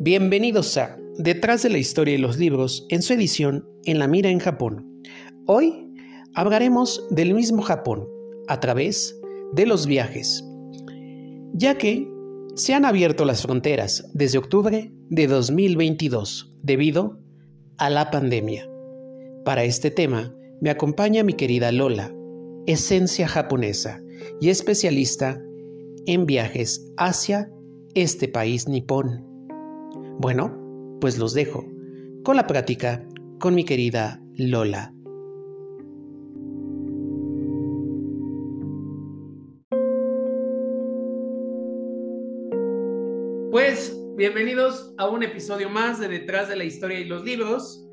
Bienvenidos a Detrás de la historia y los libros en su edición En la mira en Japón. Hoy hablaremos del mismo Japón a través de los viajes, ya que se han abierto las fronteras desde octubre de 2022 debido a la pandemia. Para este tema me acompaña mi querida Lola, esencia japonesa y especialista en viajes hacia este país nipón. Bueno, pues los dejo con la práctica con mi querida Lola. Pues bienvenidos a un episodio más de Detrás de la Historia y los Libros.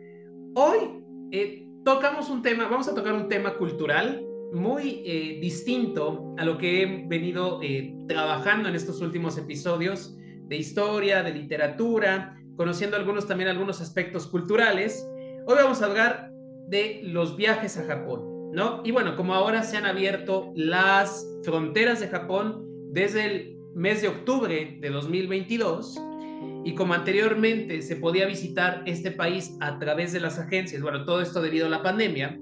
Hoy eh, tocamos un tema, vamos a tocar un tema cultural muy eh, distinto a lo que he venido eh, trabajando en estos últimos episodios de historia, de literatura, conociendo algunos también algunos aspectos culturales. Hoy vamos a hablar de los viajes a Japón, ¿no? Y bueno, como ahora se han abierto las fronteras de Japón desde el mes de octubre de 2022 y como anteriormente se podía visitar este país a través de las agencias, bueno, todo esto debido a la pandemia,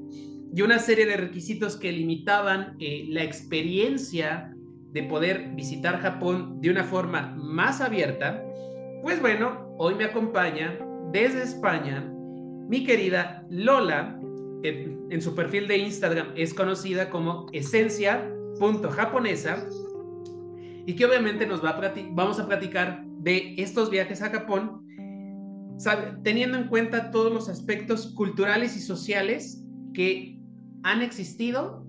y una serie de requisitos que limitaban eh, la experiencia de poder visitar Japón de una forma más abierta, pues bueno, hoy me acompaña desde España mi querida Lola, en su perfil de Instagram es conocida como esencia.japonesa, y que obviamente nos va a vamos a platicar de estos viajes a Japón, teniendo en cuenta todos los aspectos culturales y sociales que han existido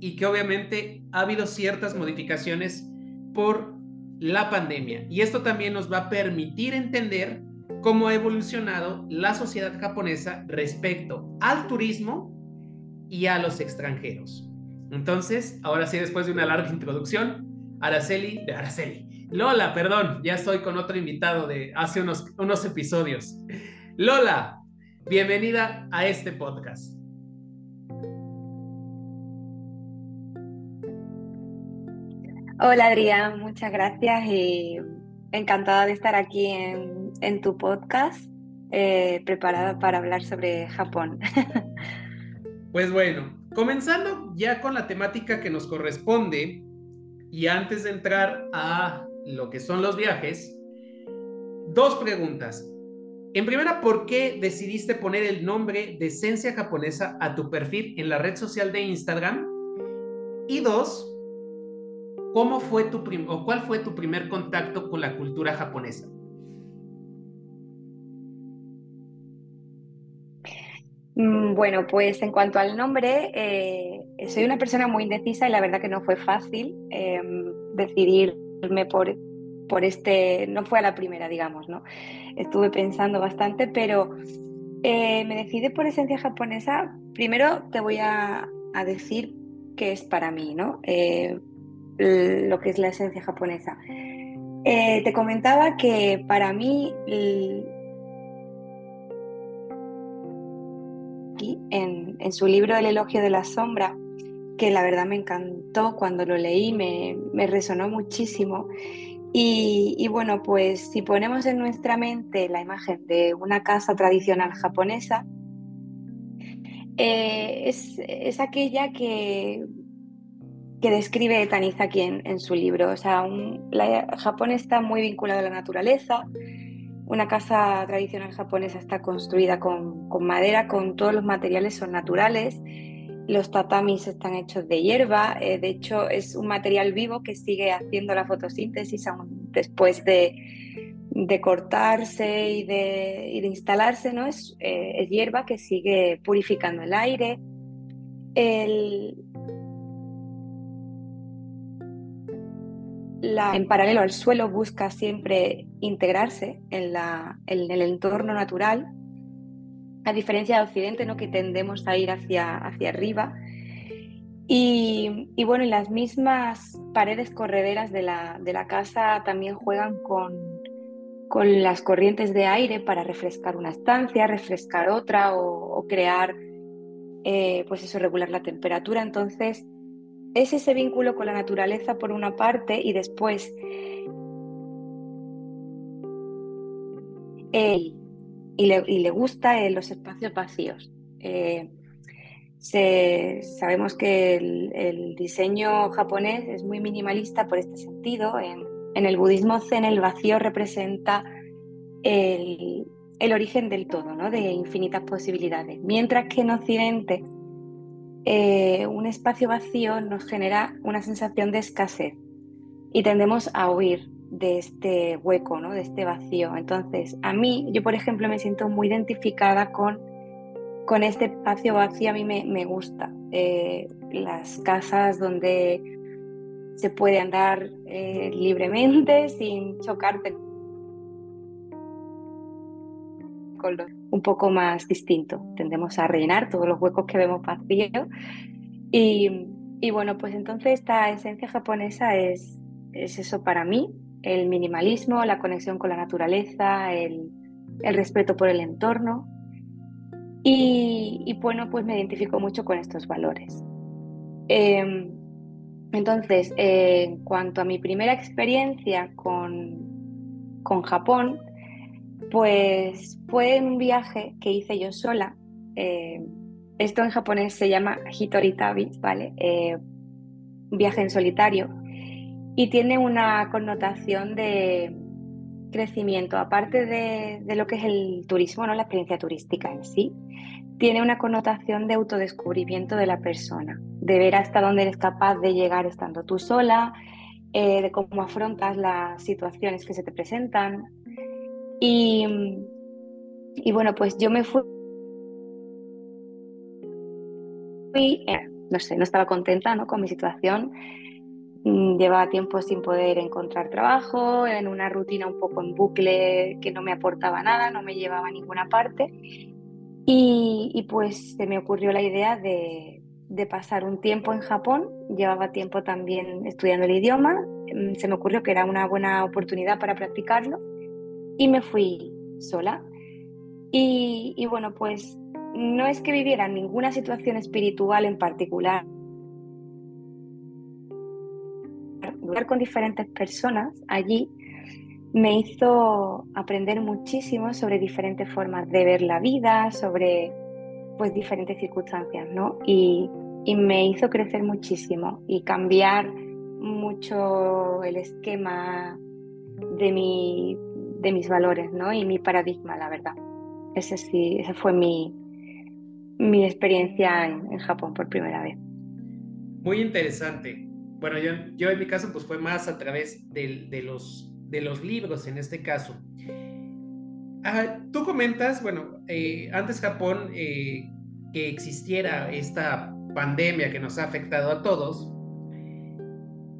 y que obviamente ha habido ciertas modificaciones por la pandemia. Y esto también nos va a permitir entender cómo ha evolucionado la sociedad japonesa respecto al turismo y a los extranjeros. Entonces, ahora sí, después de una larga introducción, Araceli, de Araceli, Lola, perdón, ya estoy con otro invitado de hace unos, unos episodios. Lola, bienvenida a este podcast. Hola Adrián, muchas gracias y encantada de estar aquí en, tu podcast, eh, preparada para hablar sobre Japón. Pues bueno, comenzando ya con la temática que nos corresponde y antes de entrar a lo que son los viajes, dos preguntas. En primera, ¿por qué decidiste poner el nombre de Esencia Japonesa a tu perfil en la red social de Instagram? Y dos, ¿Cómo fue tu o cuál fue tu primer contacto con la cultura japonesa? Mm, bueno, pues en cuanto al nombre, eh, soy una persona muy indecisa y la verdad que no fue fácil em, decidirme por, por este, no fue a la primera, digamos, ¿no? Estuve pensando bastante, pero eh, me decidí por esencia japonesa. Primero te voy a, decir qué es para mí, ¿no? Lo que es la esencia japonesa. Eh, te comentaba que para mí, en, en, su libro El elogio de la sombra, que la verdad me encantó cuando lo leí, me, me resonó muchísimo. Y, y, bueno, pues si ponemos en nuestra mente la imagen de una casa tradicional japonesa, eh, es, es, aquella que que describe Tanizaki en, en su libro. O sea, Japón está muy vinculado a la naturaleza. Una casa tradicional japonesa está construida con, madera, con todos los materiales son naturales. Los tatamis están hechos de hierba. Eh, de hecho, es un material vivo que sigue haciendo la fotosíntesis aún después de, cortarse y de, instalarse. ¿no? Es, eh, es hierba que sigue purificando el aire. El, en paralelo al suelo busca siempre integrarse en, el entorno natural, a diferencia de Occidente, ¿no? que tendemos a ir hacia, arriba. Y, bueno, las mismas paredes correderas de la, casa también juegan con, con, las corrientes de aire para refrescar una estancia, refrescar otra o, crear, eh, pues eso, regular la temperatura. Entonces, es ese vínculo con la naturaleza por una parte y después y, le, y, le, gusta los espacios vacíos. sabemos que el, diseño japonés es muy minimalista por este sentido. En, en el budismo zen el vacío representa el, el origen del todo, ¿no? de infinitas posibilidades. Mientras que en Occidente eh, un espacio vacío nos genera una sensación de escasez y tendemos a huir de este hueco, ¿no? de este vacío. Entonces, a mí, yo por ejemplo me siento muy identificada con, con este espacio vacío, a mí me, gusta. Eh, las casas donde se puede andar eh, libremente sin chocarte un poco más distinto. Tendemos a rellenar todos los huecos que vemos vacíos. Y, y, bueno, pues entonces esta esencia japonesa es, es, eso para mí, el minimalismo, la conexión con la naturaleza, el, el respeto por el entorno. Y, bueno, pues me identifico mucho con estos valores. Em, entonces, en cuanto a mi primera experiencia con, con Japón, pues fue un viaje que hice yo sola. Eh, esto en japonés se llama hitoritabi, ¿vale? Eh, viaje en solitario. Y tiene una connotación de crecimiento, aparte de, lo que es el turismo, ¿no? la experiencia turística en sí, tiene una connotación de autodescubrimiento de la persona, de ver hasta dónde eres capaz de llegar estando tú sola, eh, de cómo afrontas las situaciones que se te presentan, y, y bueno, pues yo me fui, eh, no sé, no estaba contenta con mi situación. Mm, llevaba tiempo sin poder encontrar trabajo, en una rutina un poco en bucle que no me aportaba nada, no me llevaba a ninguna parte. Y, y pues se me ocurrió la idea de, de, pasar un tiempo en Japón. Llevaba tiempo también estudiando el idioma. Mm, se me ocurrió que era una buena oportunidad para practicarlo y me fui sola. Y, bueno, pues no es que viviera ninguna situación espiritual en particular. Hablar con diferentes personas allí me hizo aprender muchísimo sobre diferentes formas de ver la vida, sobre pues diferentes circunstancias, ¿no? Y, y me hizo crecer muchísimo y cambiar mucho el esquema de mi de mis valores ¿no? y mi paradigma, la verdad. Ese sí, esa fue mi, mi experiencia en, Japón por primera vez. Muy interesante. Bueno, yo, yo en mi caso pues fue más a través de, de los, de los libros en este caso. Ah, tú comentas, bueno, eh, antes Japón, eh, que existiera esta pandemia que nos ha afectado a todos,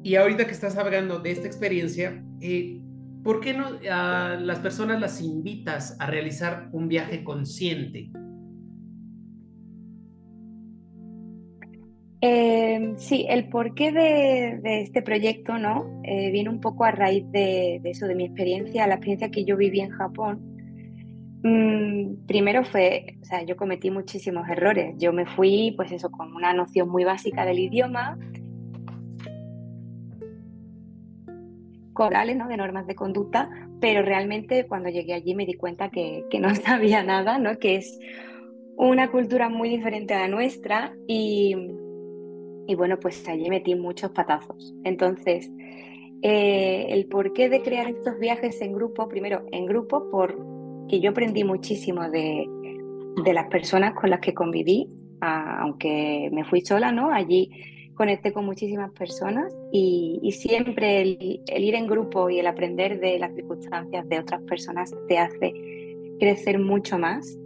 y ahorita que estás hablando de esta experiencia, eh, ¿por qué no las personas las invitas a realizar un viaje consciente? Em, sí, el porqué de, este proyecto, ¿no? Eh, viene un poco a raíz de, eso, de mi experiencia, la experiencia que yo viví en Japón. Mm, primero fue, o sea, yo cometí muchísimos errores. Yo me fui, pues eso, con una noción muy básica del idioma, corales, de normas de conducta, pero realmente cuando llegué allí me di cuenta que, no sabía nada, ¿no? que es una cultura muy diferente a la nuestra y, y bueno, pues allí metí muchos patazos. Entonces, eh, el porqué de crear estos viajes en grupo, primero en grupo, porque yo aprendí muchísimo de, de las personas con las que conviví, aunque me fui sola, ¿no? Allí conecté con muchísimas personas y, siempre el, ir en grupo y el aprender de las circunstancias de otras personas te hace crecer mucho más.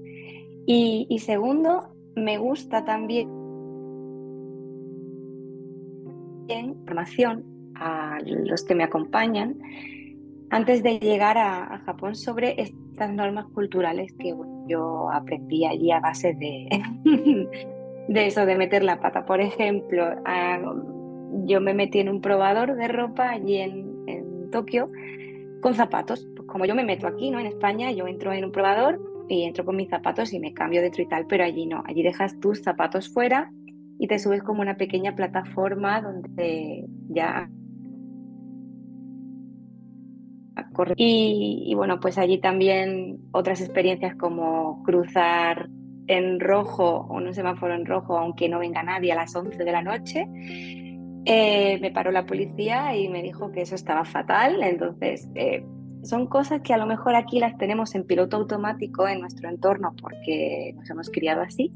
Y, segundo, me gusta también información a los que me acompañan antes de llegar a, Japón sobre estas normas culturales que yo aprendí allí a base de, de eso, de meter la pata. Por ejemplo, yo me metí en un probador de ropa allí en, Tokio con zapatos. Pues como yo me meto aquí, ¿no? En España, yo entro en un probador y entro con mis zapatos y me cambio dentro y tal, pero allí no. Allí dejas tus zapatos fuera y te subes como una pequeña plataforma donde ya y, bueno, pues allí también otras experiencias como cruzar en rojo un semáforo en rojo, aunque no venga nadie a las 11 de la noche. Eh, me paró la policía y me dijo que eso estaba fatal. Entonces, eh, son cosas que a lo mejor aquí las tenemos en piloto automático en nuestro entorno porque nos hemos criado así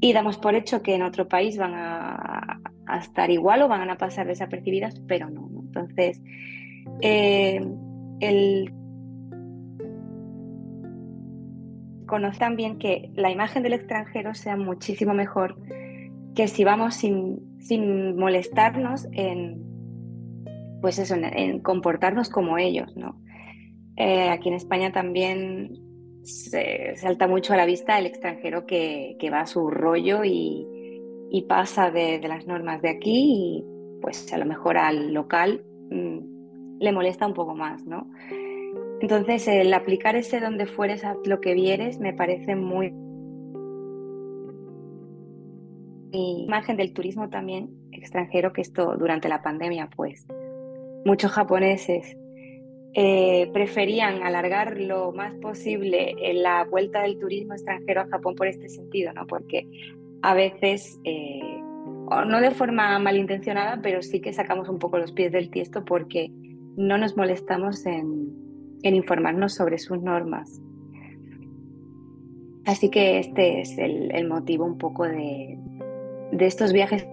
y damos por hecho que en otro país van a, estar igual o van a pasar desapercibidas, pero no. Entonces, eh, el conocer también que la imagen del extranjero sea muchísimo mejor que si vamos sin, sin molestarnos en, pues eso, en, comportarnos como ellos, ¿no? Eh, aquí en España también se salta mucho a la vista el extranjero que, que va a su rollo y, y pasa de, las normas de aquí y pues a lo mejor al local mmm, le molesta un poco más, ¿no? Entonces el aplicar ese donde fueres a lo que vieres me parece muy y imagen del turismo también extranjero, que esto durante la pandemia, pues muchos japoneses eh, preferían alargar lo más posible la vuelta del turismo extranjero a Japón por este sentido, ¿no? Porque a veces, eh, no de forma malintencionada, pero sí que sacamos un poco los pies del tiesto porque no nos molestamos en, en informarnos sobre sus normas. Así que este es el, el motivo un poco de, de estos viajes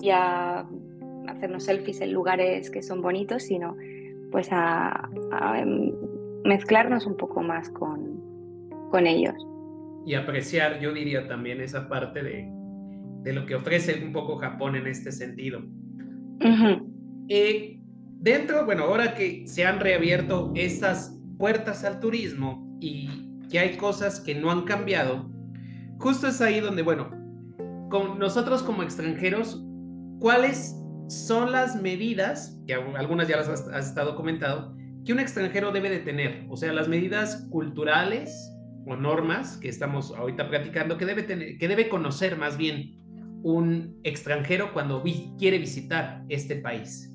ya hacernos selfies en lugares que son bonitos, sino pues a, em, mezclarnos un poco más con, con, ellos. Y apreciar, yo diría también esa parte de, de, lo que ofrece un poco Japón en este sentido. Eh, dentro, bueno, ahora que se han reabierto estas puertas al turismo y que hay cosas que no han cambiado, justo es ahí donde, bueno, con nosotros como extranjeros, ¿cuáles son las medidas, que algunas ya las has, estado comentando, que un extranjero debe de tener? O sea, las medidas culturales o normas que estamos ahorita platicando, que debe, tener, que debe conocer más bien un extranjero cuando quiere visitar este país.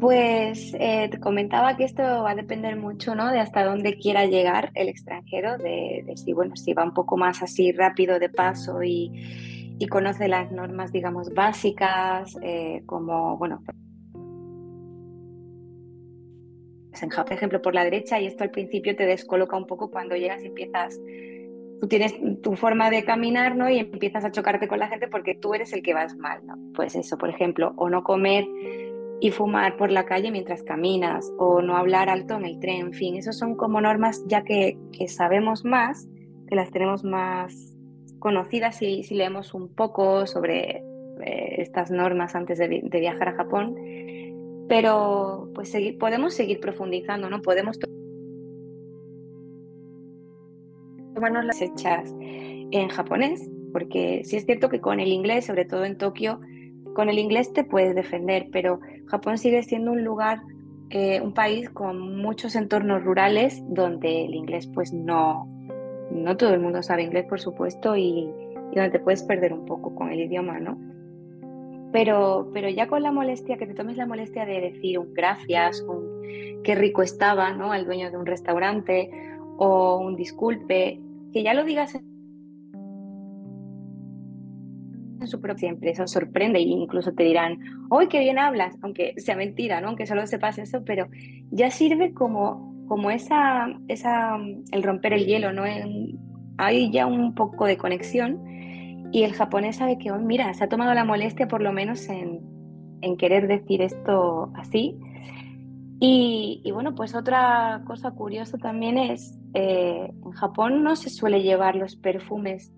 Pues eh, te comentaba que esto va a depender mucho ¿no? de hasta dónde quiera llegar el extranjero, de, si, bueno, si va un poco más así rápido de paso y, conoce las normas, digamos, básicas, eh, como, bueno, en Japón, por ejemplo, por la derecha, y esto al principio te descoloca un poco cuando llegas y empiezas, tú tienes tu forma de caminar, ¿no? Y empiezas a chocarte con la gente porque tú eres el que vas mal, ¿no? Pues eso, por ejemplo, o no comer y fumar por la calle mientras caminas o no hablar alto en el tren, en fin, esos son como normas ya que, sabemos más, que las tenemos más conocidas si, leemos un poco sobre eh, estas normas antes de, viajar a Japón, pero pues podemos seguir profundizando, ¿no? Podemos tomarnos las hechas en japonés, porque sí es cierto que con el inglés, sobre todo en Tokio, con el inglés te puedes defender, pero Japón sigue siendo un lugar, eh, un país con muchos entornos rurales donde el inglés pues no, no todo el mundo sabe inglés, por supuesto, y, donde te puedes perder un poco con el idioma, ¿no? Pero, pero ya con la molestia, que te tomes la molestia de decir un gracias, un qué rico estaba, ¿no? Al dueño de un restaurante, o un disculpe, que ya lo digas en su propia empresa sorprende e incluso te dirán, hoy qué bien hablas! Aunque sea mentira, ¿no? Aunque solo sepas eso, pero ya sirve como, como esa, esa, el romper el hielo, ¿no? hay ya un poco de conexión y el japonés sabe que, oh, mira, se ha tomado la molestia por lo menos en, en querer decir esto así. Y, bueno, pues otra cosa curiosa también es, eh, en Japón no se suele llevar los perfumes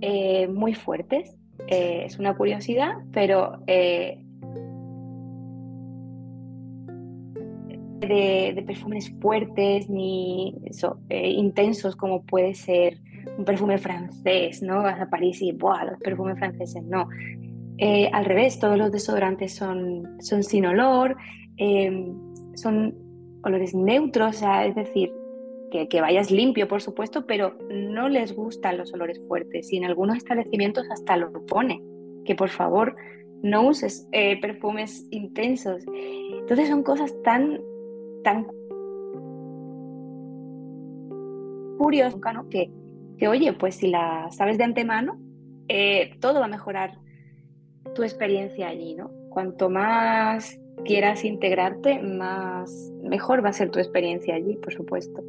eh, muy fuertes. Eh, es una curiosidad, pero eh, de, perfumes fuertes ni intensos como puede ser un perfume francés, ¿no? Vas a París y ¡buah! Los perfumes franceses, no. al revés, todos los desodorantes son, son sin olor, son olores neutros, o sea, es decir, que, vayas limpio, por supuesto, pero no les gustan los olores fuertes y en algunos establecimientos hasta lo pone. que por favor no uses eh, perfumes intensos. Entonces son cosas tan, tan curiosas que, que, oye, pues si la sabes de antemano, eh, todo va a mejorar tu experiencia allí, ¿no? Cuanto más quieras integrarte, más mejor va a ser tu experiencia allí, por supuesto.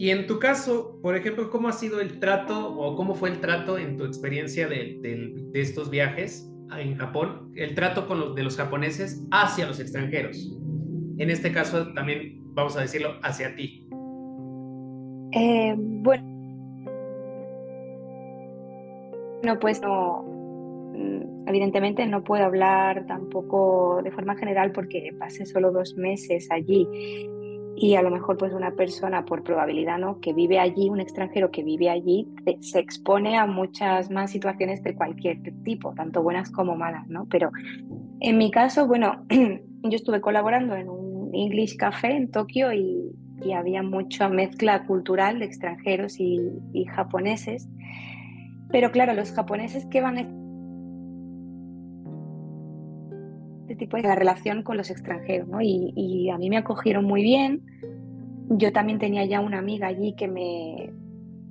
Y en tu caso, por ejemplo, ¿cómo ha sido el trato o cómo fue el trato en tu experiencia de, estos viajes en Japón, el trato con los, de los japoneses hacia los extranjeros? En este caso, también vamos a decirlo hacia ti. Eh, bueno, no, pues no, mm, evidentemente no puedo hablar tampoco de forma general porque pasé solo dos meses allí y a lo mejor pues una persona por probabilidad no que vive allí un extranjero que vive allí se expone a muchas más situaciones de cualquier tipo tanto buenas como malas no pero en mi caso bueno yo estuve colaborando en un English Café en Tokio y, había mucha mezcla cultural de extranjeros y, y japoneses. Pero claro los japoneses que van tipo de la relación con los extranjeros, ¿no? Y, a mí me acogieron muy bien. Yo también tenía ya una amiga allí que me,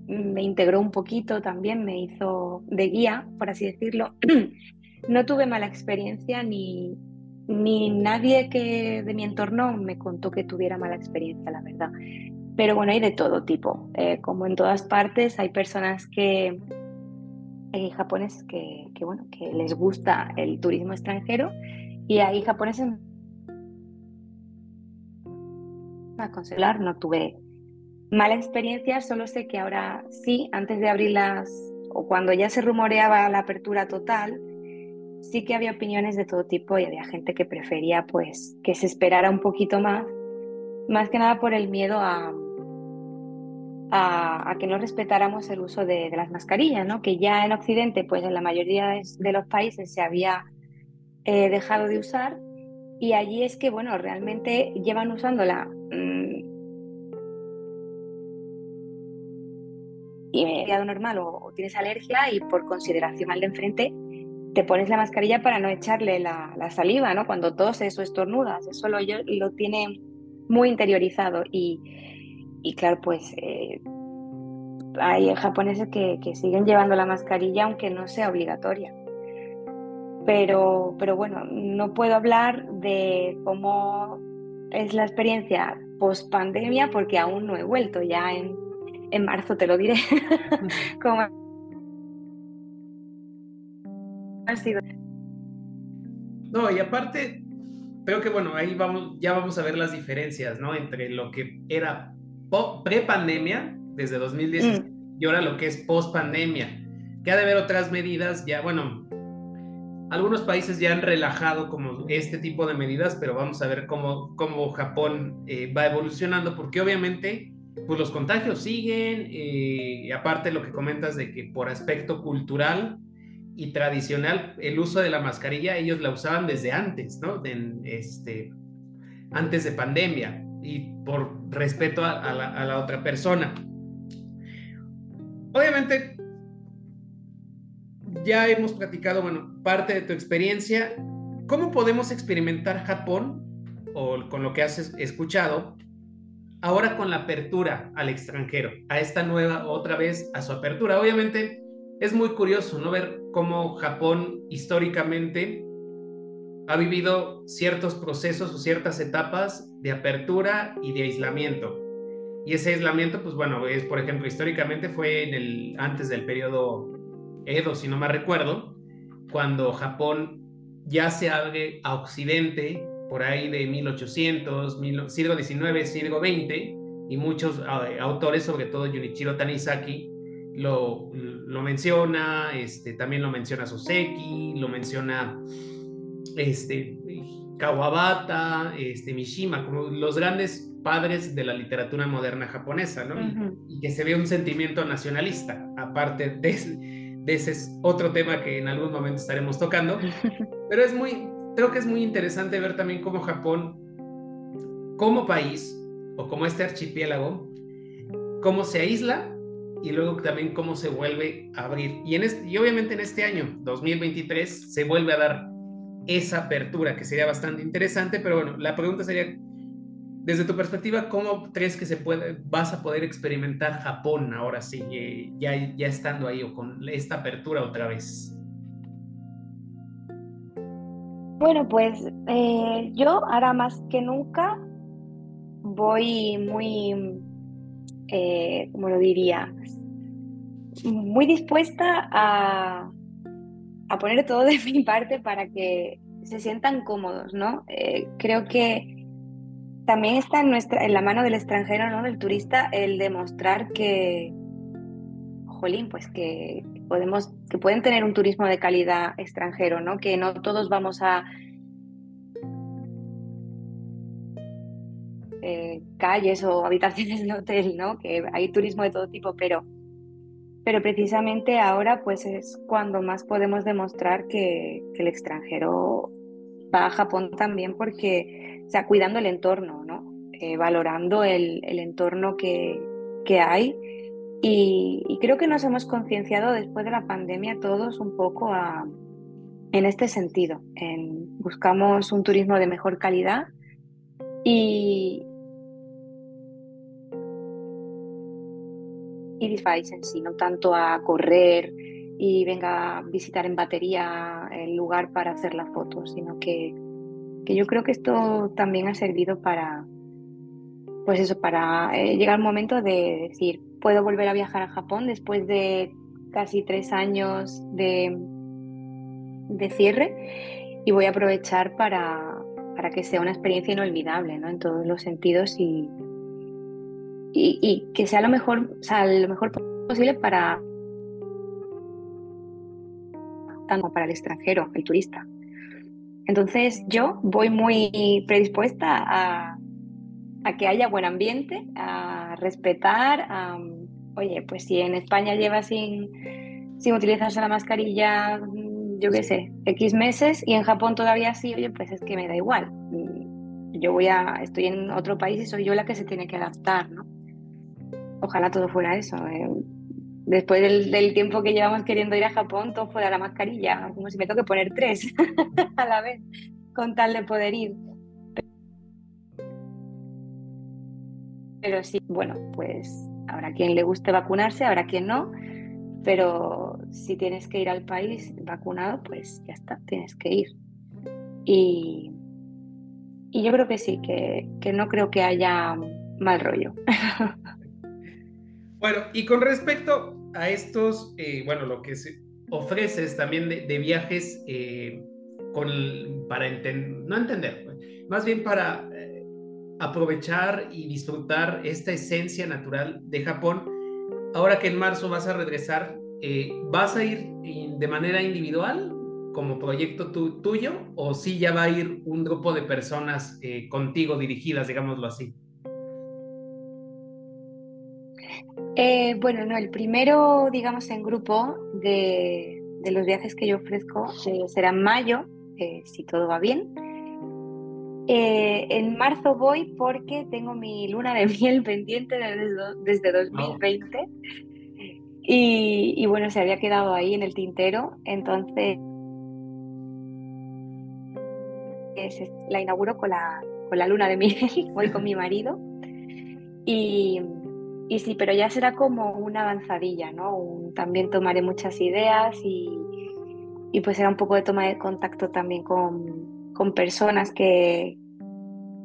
me integró un poquito también, me hizo de guía, por así decirlo. No tuve mala experiencia ni, ni nadie que de mi entorno me contó que tuviera mala experiencia, la verdad. Pero bueno, hay de todo tipo. Eh, como en todas partes, hay personas que, hay japoneses que, que, bueno, que les gusta el turismo extranjero y ahí japoneses a consolar, no tuve mala experiencia, solo sé que ahora sí, antes de abrirlas o cuando ya se rumoreaba la apertura total, sí que había opiniones de todo tipo y había gente que prefería pues que se esperara un poquito más, más que nada por el miedo a, a, que no respetáramos el uso de, las mascarillas, ¿no? que ya en Occidente pues en la mayoría de los países se había he dejado de usar y allí es que, bueno, realmente llevan usándola mmm, y me normal o, tienes alergia y por consideración al de enfrente te pones la mascarilla para no echarle la, saliva, ¿no? Cuando toses o estornudas, eso lo, lo tiene muy interiorizado y, y claro, pues eh, hay japoneses que, que siguen llevando la mascarilla aunque no sea obligatoria. Pero, pero bueno, no puedo hablar de cómo es la experiencia post pandemia porque aún no he vuelto. Ya en, en marzo te lo diré. cómo ha sido. No, y aparte, creo que bueno, ahí vamos, ya vamos a ver las diferencias, ¿no? Entre lo que era pre-pandemia, desde 2010, mm. y ahora lo que es post-pandemia. Que ha de haber otras medidas, ya, bueno, algunos países ya han relajado como este tipo de medidas, pero vamos a ver cómo, cómo Japón eh, va evolucionando, porque obviamente pues los contagios siguen, eh, y aparte lo que comentas de que por aspecto cultural y tradicional, el uso de la mascarilla ellos la usaban desde antes, ¿no? este, antes de pandemia y por respeto a, la, a la otra persona. Obviamente ya hemos platicado, bueno, parte de tu experiencia. ¿Cómo podemos experimentar Japón o con lo que has escuchado ahora con la apertura al extranjero, a esta nueva, otra vez, a su apertura? Obviamente es muy curioso, ¿no? Ver cómo Japón históricamente ha vivido ciertos procesos o ciertas etapas de apertura y de aislamiento. Y ese aislamiento, pues bueno, es, por ejemplo, históricamente fue en el, antes del periodo Edo, si no me recuerdo, cuando Japón ya se abre a Occidente, por ahí de 1800, siglo XIX, siglo XX, y muchos autores, sobre todo Junichiro Tanizaki, lo, lo menciona, este, también lo menciona Soseki, lo menciona este, Kawabata, este, Mishima, como los grandes padres de la literatura moderna japonesa, ¿no? y, que se ve un sentimiento nacionalista, aparte de, ese es otro tema que en algún momento estaremos tocando. Pero es muy, creo que es muy interesante ver también cómo Japón, como país, o como este archipiélago, cómo se aísla y luego también cómo se vuelve a abrir. Y, en este, y obviamente en este año, 2023, se vuelve a dar esa apertura que sería bastante interesante, pero bueno, la pregunta sería, desde tu perspectiva, ¿cómo crees que se puede, vas a poder experimentar Japón ahora sí, eh, ya, estando ahí o con esta apertura otra vez? Bueno, pues eh, yo ahora más que nunca voy muy, eh, ¿cómo lo diría? Muy dispuesta a, a, poner todo de mi parte para que se sientan cómodos, ¿no? Eh, creo que también está en, la mano del extranjero, ¿no? Del turista, el demostrar que, jolín, pues que podemos, que pueden tener un turismo de calidad extranjero, ¿no? Que no todos vamos a eh, calles o habitaciones de hotel, ¿no? Que hay turismo de todo tipo, pero, pero precisamente ahora pues es cuando más podemos demostrar que, el extranjero va a Japón también porque, o sea, cuidando el entorno, ¿no? Eh, valorando el, el entorno que, que hay y, creo que nos hemos concienciado después de la pandemia todos un poco en este sentido. En, buscamos un turismo de mejor calidad y, y en sí, no tanto a correr y venga a visitar en batería el lugar para hacer la foto, sino que, que yo creo que esto también ha servido para, pues eso, para eh, llegar al momento de decir, puedo volver a viajar a Japón después de casi tres años de, de cierre y voy a aprovechar para, para, que sea una experiencia inolvidable ¿no? en todos los sentidos y, y, que sea lo mejor, sea, lo mejor posible para tanto para el extranjero, el turista. Entonces yo voy muy predispuesta a, a que haya buen ambiente, a respetar, oye, pues si en España lleva sin, sin utilizarse la mascarilla, mm, yo qué sé, X meses y en Japón todavía sí, oye, pues es que me da igual. Mm, yo voy a, estoy en otro país y soy yo la que se tiene que adaptar, ¿no? Ojalá todo fuera eso. Eh. Después del, tiempo que llevamos queriendo ir a Japón, todo fuera la mascarilla, como si me toque poner tres a la vez, con tal de poder ir. Pero sí, bueno, pues habrá quien le guste vacunarse, habrá quien no, pero si tienes que ir al país vacunado, pues ya está, tienes que ir. Y, y yo creo que sí, que, que no creo que haya mal rollo. Bueno, y con respecto a estos, eh, bueno, lo que se ofreces también de, viajes eh, para no entender, más bien para aprovechar y disfrutar esta esencia natural de Japón. Ahora que en marzo vas a regresar, eh, ¿vas a ir de manera individual como proyecto tuyo o sí ya va a ir un grupo de personas eh, contigo dirigidas, digámoslo así? Eh, bueno, no, el primero, digamos, en grupo de, de los viajes que yo ofrezco será en mayo, si todo va bien. Eh, en marzo voy porque tengo mi luna de miel pendiente desde, 2020 y, bueno, se había quedado ahí en el tintero, entonces la inauguro con la, con la luna de miel, voy con mi marido. Y, y, sí, pero ya será como una avanzadilla, ¿no? también tomaré muchas ideas y, y pues será un poco de toma de contacto también con, con personas que,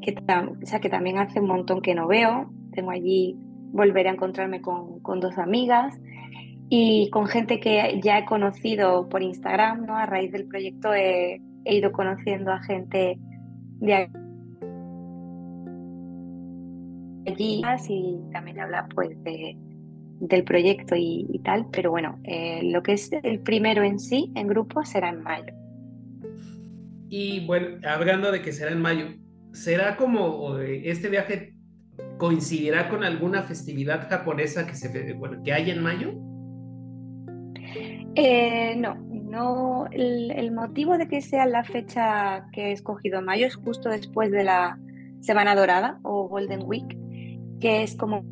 que, sea, que también hace un montón que no veo. Tengo allí, volver a encontrarme con, con, dos amigas y con gente que ya he conocido por Instagram, ¿no? A raíz del proyecto he, ido conociendo a gente de allí y también habla pues de, del proyecto y, tal, pero bueno, eh, lo que es el primero en sí, en grupo, será en mayo. Y bueno, hablando de que será en mayo, ¿será como este viaje coincidirá con alguna festividad japonesa que, se, bueno, que hay en mayo? Eh, no, no. El, motivo de que sea la fecha que he escogido mayo es justo después de la Semana Dorada o Golden Week, que es como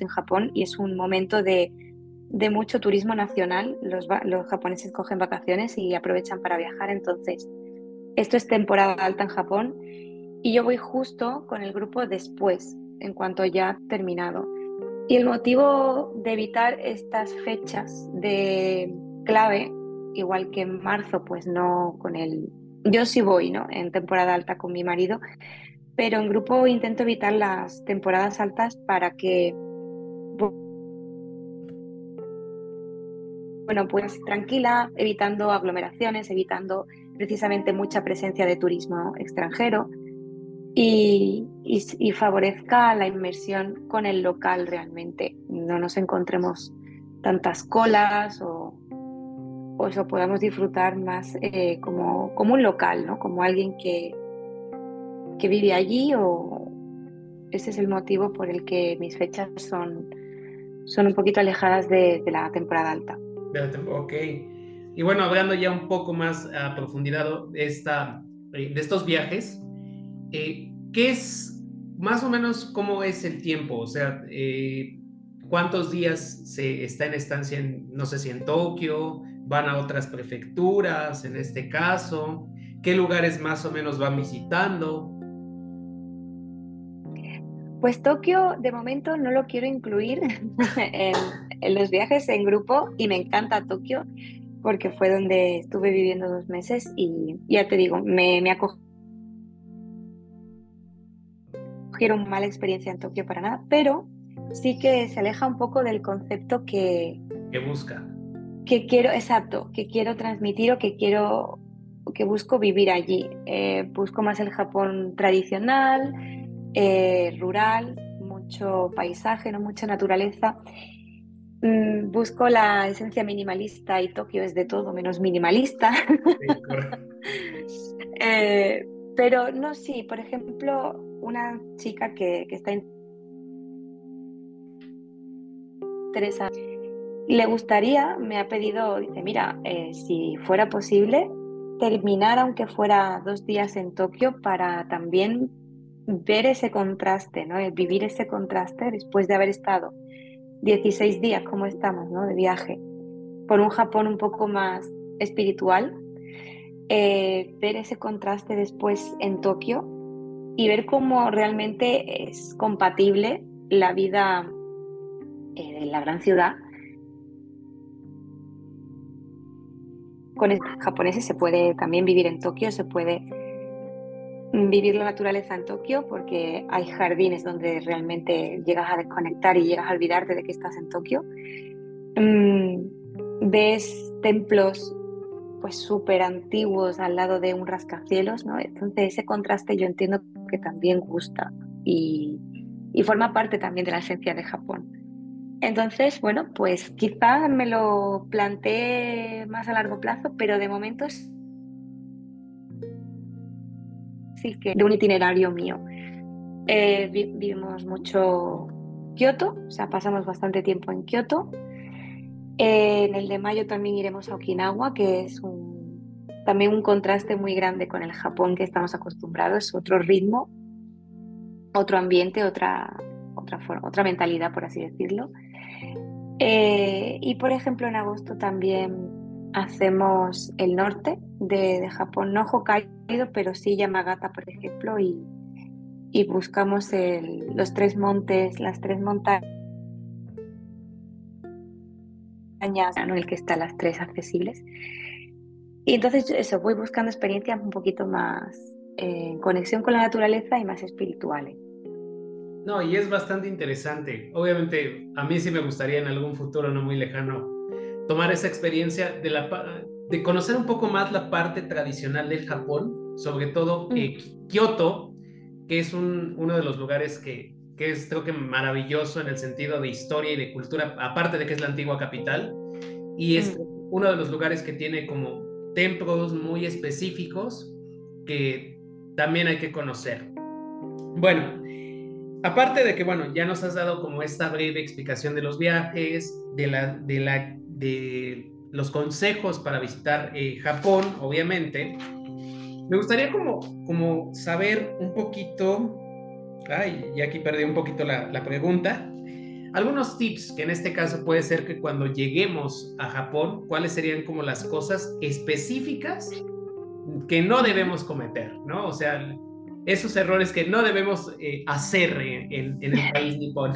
en Japón y es un momento de, de mucho turismo nacional. Los, los, japoneses cogen vacaciones y aprovechan para viajar. Entonces, esto es temporada alta en Japón y yo voy justo con el grupo después, en cuanto ya ha terminado. Y el motivo de evitar estas fechas de clave, igual que en marzo, pues no con el... Yo sí voy, ¿no? En temporada alta con mi marido, pero en grupo intento evitar las temporadas altas para que bueno, pues tranquila, evitando aglomeraciones, evitando precisamente mucha presencia de turismo extranjero y, favorezca la inmersión con el local realmente. No nos encontremos tantas colas o, o eso podamos disfrutar más eh, como, como un local, ¿no? Como alguien que, que vive allí o ese es el motivo por el que mis fechas son, son un poquito alejadas de, la temporada alta. Ok. Y bueno, hablando ya un poco más a profundidad de, esta, de estos viajes, eh, ¿qué es más o menos cómo es el tiempo? O sea, eh, ¿cuántos días se está en estancia, en, no sé si en Tokio, van a otras prefecturas en este caso? ¿Qué lugares más o menos van visitando? Pues Tokio de momento no lo quiero incluir en, los viajes en grupo y me encanta Tokio porque fue donde estuve viviendo dos meses y ya te digo, me, me una mala experiencia en Tokio para nada, pero sí que se aleja un poco del concepto que... Que busca. Que quiero, exacto, que quiero transmitir o que quiero, que busco vivir allí. Eh, busco más el Japón tradicional, eh, rural, mucho paisaje, ¿no? mucha naturaleza. Mm, busco la esencia minimalista y Tokio es de todo menos minimalista. Eh, pero no, sí, por ejemplo, una chica que, está interesada, le gustaría, me ha pedido, dice, mira, eh, si fuera posible, terminar aunque fuera dos días en Tokio para también ver ese contraste, ¿no? vivir ese contraste después de haber estado 16 días como estamos, ¿no? De viaje por un Japón un poco más espiritual, eh, ver ese contraste después en Tokio y ver cómo realmente es compatible la vida en eh, la gran ciudad japoneses se puede también vivir en Tokio, se puede vivir la naturaleza en Tokio porque hay jardines donde realmente llegas a desconectar y llegas a olvidarte de que estás en Tokio. Mm, ves templos pues súper antiguos al lado de un rascacielos, ¿no? Entonces ese contraste yo entiendo que también gusta y, y forma parte también de la esencia de Japón. Entonces, bueno, pues quizá me lo planteé más a largo plazo, pero de momento que de un itinerario mío. Eh, vivimos mucho Kioto, o sea, pasamos bastante tiempo en Kioto. En el de mayo también iremos a Okinawa, que es también un contraste muy grande con el Japón que estamos acostumbrados, es otro ritmo, otro ambiente, otra, otra, otra mentalidad, por así decirlo. Eh, y por ejemplo, en agosto también hacemos el norte de, Japón, no Hokkaido, pero sí Yamagata, por ejemplo, y, buscamos los tres montes, las tres montañas, en el que están las tres accesibles. Y entonces eso, voy buscando experiencias un poquito más eh, en conexión con la naturaleza y más espirituales. No, y es bastante interesante. Obviamente, a mí sí me gustaría en algún futuro no muy lejano tomar esa experiencia de, la, de conocer un poco más la parte tradicional del Japón, sobre todo mm. eh, Kioto, que es uno de los lugares que, que es creo que maravilloso en el sentido de historia y de cultura, aparte de que es la antigua capital, y es mm. uno de los lugares que tiene como templos muy específicos que también hay que conocer. Bueno, aparte de que, bueno, ya nos has dado como esta breve explicación de los viajes, de la, de la de los consejos para visitar eh, Japón, obviamente, me gustaría como, como saber un poquito, ay, y aquí perdí un poquito la, pregunta, algunos tips que en este caso puede ser que cuando lleguemos a Japón, cuáles serían como las cosas específicas que no debemos cometer, ¿no? O sea, esos errores que no debemos eh, hacer en, en el país nipón.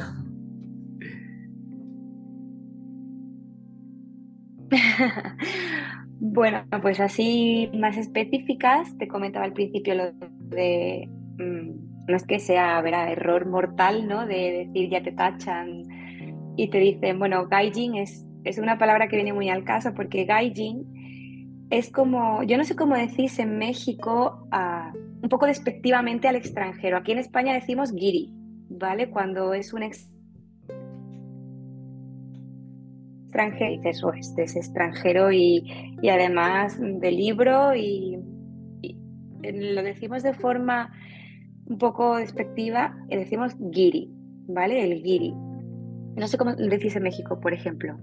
bueno, pues así más específicas, te comentaba al principio lo de, mm, no es que sea, verá, error mortal, ¿no? De decir ya te tachan y te dicen, bueno, gaijin es, es una palabra que viene muy al caso porque gaijin es como, yo no sé cómo decís en México, un poco despectivamente al extranjero. Aquí en España decimos giri, ¿vale? Cuando es un extranjero extranjero, dices, eso es, extranjero y, además de libro y, lo decimos de forma un poco despectiva, decimos giri, ¿vale? El giri. No sé cómo decís en México, por ejemplo.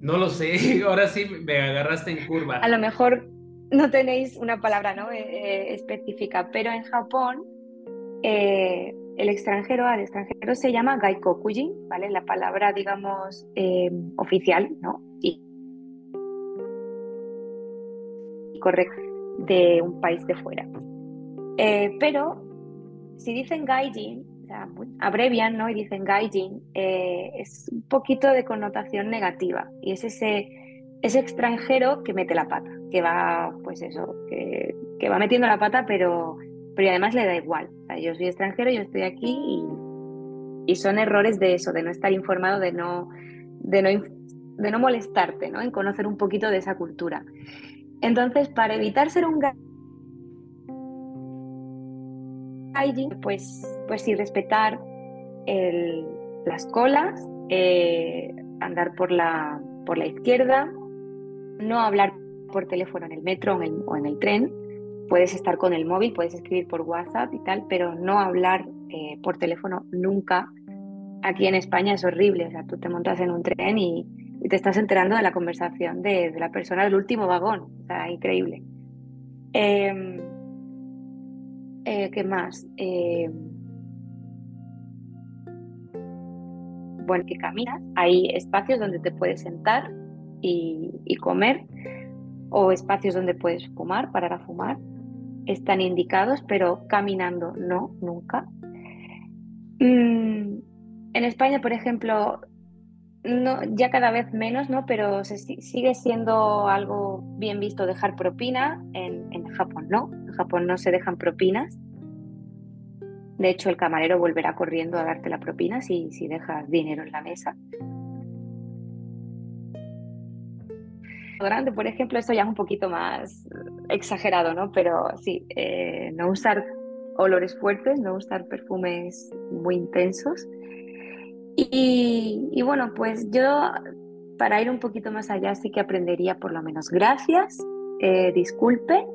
No lo sé, ahora sí me agarraste en curva. A lo mejor no tenéis una palabra ¿no? Eh, eh, específica, pero en Japón eh, el extranjero, al extranjero se llama gaikokujin, ¿vale? La palabra, digamos, oficial, ¿no? Y correcto, de un país de fuera. Pero si dicen gaijin, o sea, abrevian, ¿no? Y dicen gaijin, es un poquito de connotación negativa. Y es ese, ese extranjero que mete la pata, que va, pues eso, que, que va metiendo la pata, pero pero además le da igual. yo soy extranjero, yo estoy aquí y, son errores de eso, de no estar informado, de no, de no, de no molestarte, ¿no? En conocer un poquito de esa cultura. Entonces, para evitar ser un gaijin, pues, pues sí, respetar las colas, eh, andar por la, por la izquierda, no hablar por teléfono en el metro o en el tren, puedes estar con el móvil, puedes escribir por WhatsApp y tal, pero no hablar eh, por teléfono nunca. Aquí en España es horrible, o sea, tú te montas en un tren y, te estás enterando de la conversación de, la persona del último vagón, o sea, increíble. Em, eh, ¿Qué más? Em, bueno, que caminas, hay espacios donde te puedes sentar y, comer o espacios donde puedes fumar, parar a fumar están indicados, pero caminando no, nunca. Mm, en España, por ejemplo, no, ya cada vez menos, ¿no? Pero sigue siendo algo bien visto dejar propina. En, en, Japón no. En Japón no se dejan propinas. De hecho, el camarero volverá corriendo a darte la propina si, si dejas dinero en la mesa. Grande, por ejemplo, eso ya es un poquito más exagerado, ¿no? Pero sí, eh, no usar olores fuertes, no usar perfumes muy intensos. Y, bueno, pues yo para ir un poquito más allá sí que aprendería por lo menos gracias, eh, disculpe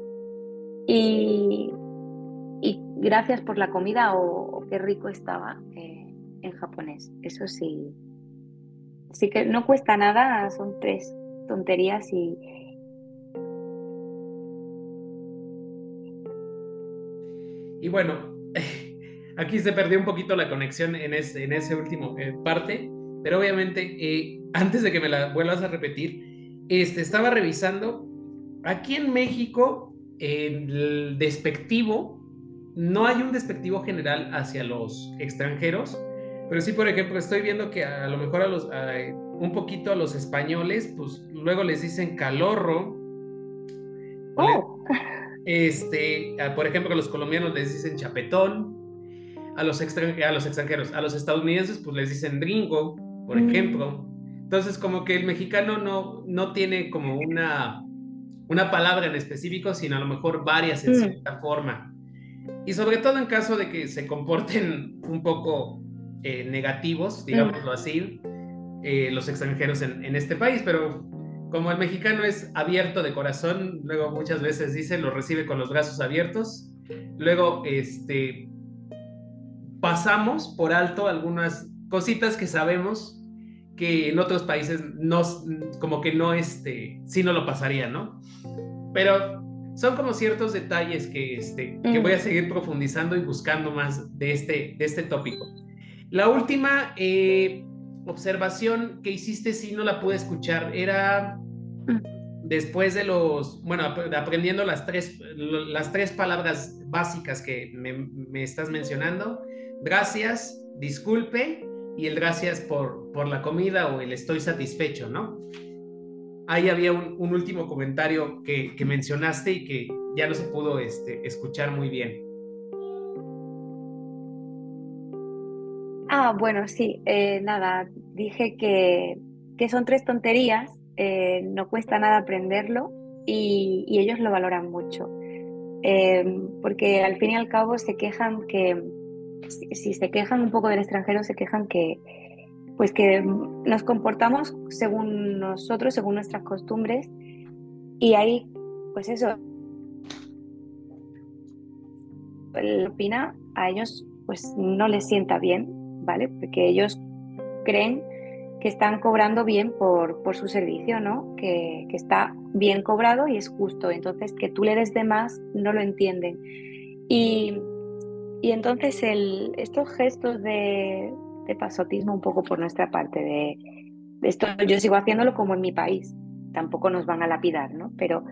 y, gracias por la comida o, qué rico estaba eh, en japonés. Eso sí, sí que no cuesta nada, son tres tonterías y... Y bueno, aquí se perdió un poquito la conexión en ese, en ese último eh, parte, pero obviamente, eh, antes de que me la vuelvas a repetir, este, estaba revisando, aquí en México, el despectivo, no hay un despectivo general hacia los extranjeros, pero sí, por ejemplo, estoy viendo que a lo mejor a los, un poquito a los españoles, pues luego les dicen calorro. Oh. Este, por ejemplo, a los colombianos les dicen chapetón. A los, a los extranjeros, a los estadounidenses, pues les dicen gringo, por mm. ejemplo. Entonces, como que el mexicano no, no tiene como una, una palabra en específico, sino a lo mejor varias en mm. cierta forma. Y sobre todo en caso de que se comporten un poco eh, negativos, digámoslo así, eh, los extranjeros en, en, este país, pero como el mexicano es abierto de corazón, luego muchas veces dice, lo recibe con los brazos abiertos, luego este, pasamos por alto algunas cositas que sabemos que en otros países no, como que no, este, sí no lo pasaría, ¿no? Pero son como ciertos detalles que, este, que voy a seguir profundizando y buscando más de este, de este tópico. La última, eh, observación que hiciste sí no la pude escuchar. Era después de los, bueno, aprendiendo las tres, las tres palabras básicas que me, estás mencionando. Gracias, disculpe y el gracias por, por la comida o el estoy satisfecho, ¿no? Ahí había un, último comentario que, que, mencionaste y que ya no se pudo este, escuchar muy bien. Ah, bueno, sí, eh, nada, dije que, que, son tres tonterías, eh, no cuesta nada aprenderlo y, ellos lo valoran mucho. Eh, porque al fin y al cabo se quejan que, si, se quejan un poco del extranjero, se quejan que, pues que nos comportamos según nosotros, según nuestras costumbres y ahí, pues eso, opina a ellos pues no les sienta bien ¿vale? Porque ellos creen que están cobrando bien por, por su servicio, ¿no? Que, que, está bien cobrado y es justo. Entonces, que tú le des de más, no lo entienden. Y, y entonces el, estos gestos de, de, pasotismo un poco por nuestra parte, de, de, esto yo sigo haciéndolo como en mi país, tampoco nos van a lapidar, ¿no? Pero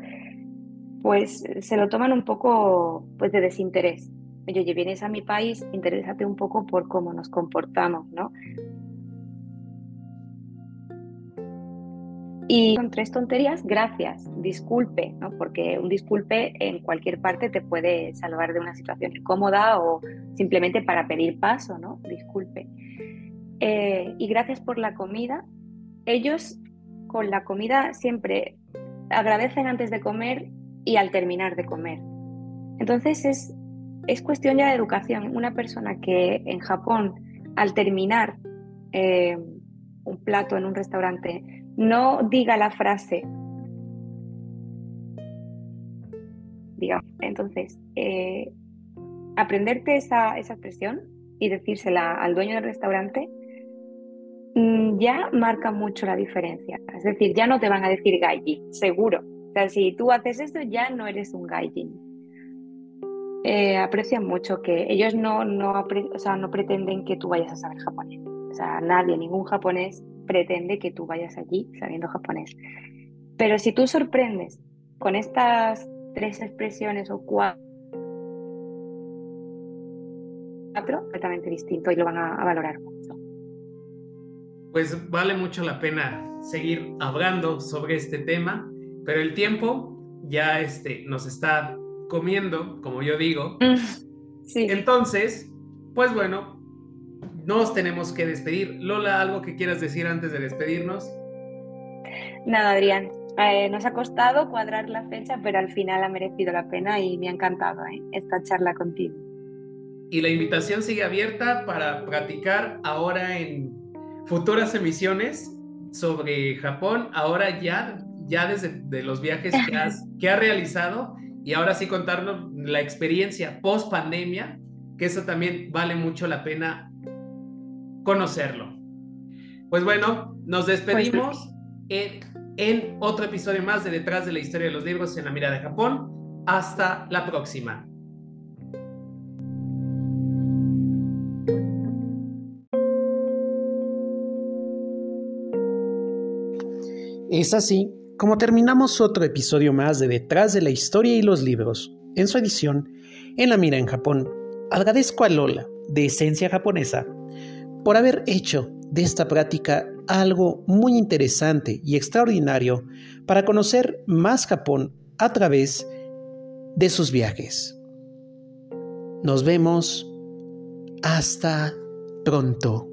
pues se lo toman un poco pues de desinterés oye, vienes a mi país, interésate un poco por cómo nos comportamos, ¿no? Y son tres tonterías, gracias, disculpe, ¿no? Porque un disculpe en cualquier parte te puede salvar de una situación incómoda o simplemente para pedir paso, ¿no? Disculpe. Eh, y gracias por la comida. Ellos con la comida siempre agradecen antes de comer y al terminar de comer. Entonces es es cuestión ya de educación. Una persona que en Japón, al terminar eh, un plato en un restaurante, no diga la frase, digamos, entonces, eh, aprenderte esa, expresión y decírsela al dueño del restaurante mm, ya marca mucho la diferencia. Es decir, ya no te van a decir gaijin, seguro. O sea, si tú haces esto, ya no eres un gaijin eh, aprecian mucho que ellos no, no, o sea, no pretenden que tú vayas a saber japonés. O sea, nadie, ningún japonés pretende que tú vayas allí sabiendo japonés. Pero si tú sorprendes con estas tres expresiones o cuatro, completamente distinto y lo van a, a valorar mucho. Pues vale mucho la pena seguir hablando sobre este tema, pero el tiempo ya este, nos está comiendo, como yo digo. Sí. Entonces, pues bueno, nos tenemos que despedir. Lola, ¿algo que quieras decir antes de despedirnos? Nada, Adrián. Eh, nos ha costado cuadrar la fecha, pero al final ha merecido la pena y me ha encantado ¿eh? esta charla contigo. Y la invitación sigue abierta para platicar ahora en futuras emisiones sobre Japón, ahora ya, ya desde de los viajes que has, que has realizado y ahora sí contarnos la experiencia post pandemia, que eso también vale mucho la pena conocerlo. Pues bueno, nos despedimos en, otro episodio más de Detrás de la Historia de los Libros en la Mira de Japón. Hasta la próxima. Es así como terminamos otro episodio más de Detrás de la Historia y los Libros, en su edición En la Mira en Japón, agradezco a Lola, de Esencia Japonesa, por haber hecho de esta práctica algo muy interesante y extraordinario para conocer más Japón a través de sus viajes. Nos vemos hasta pronto.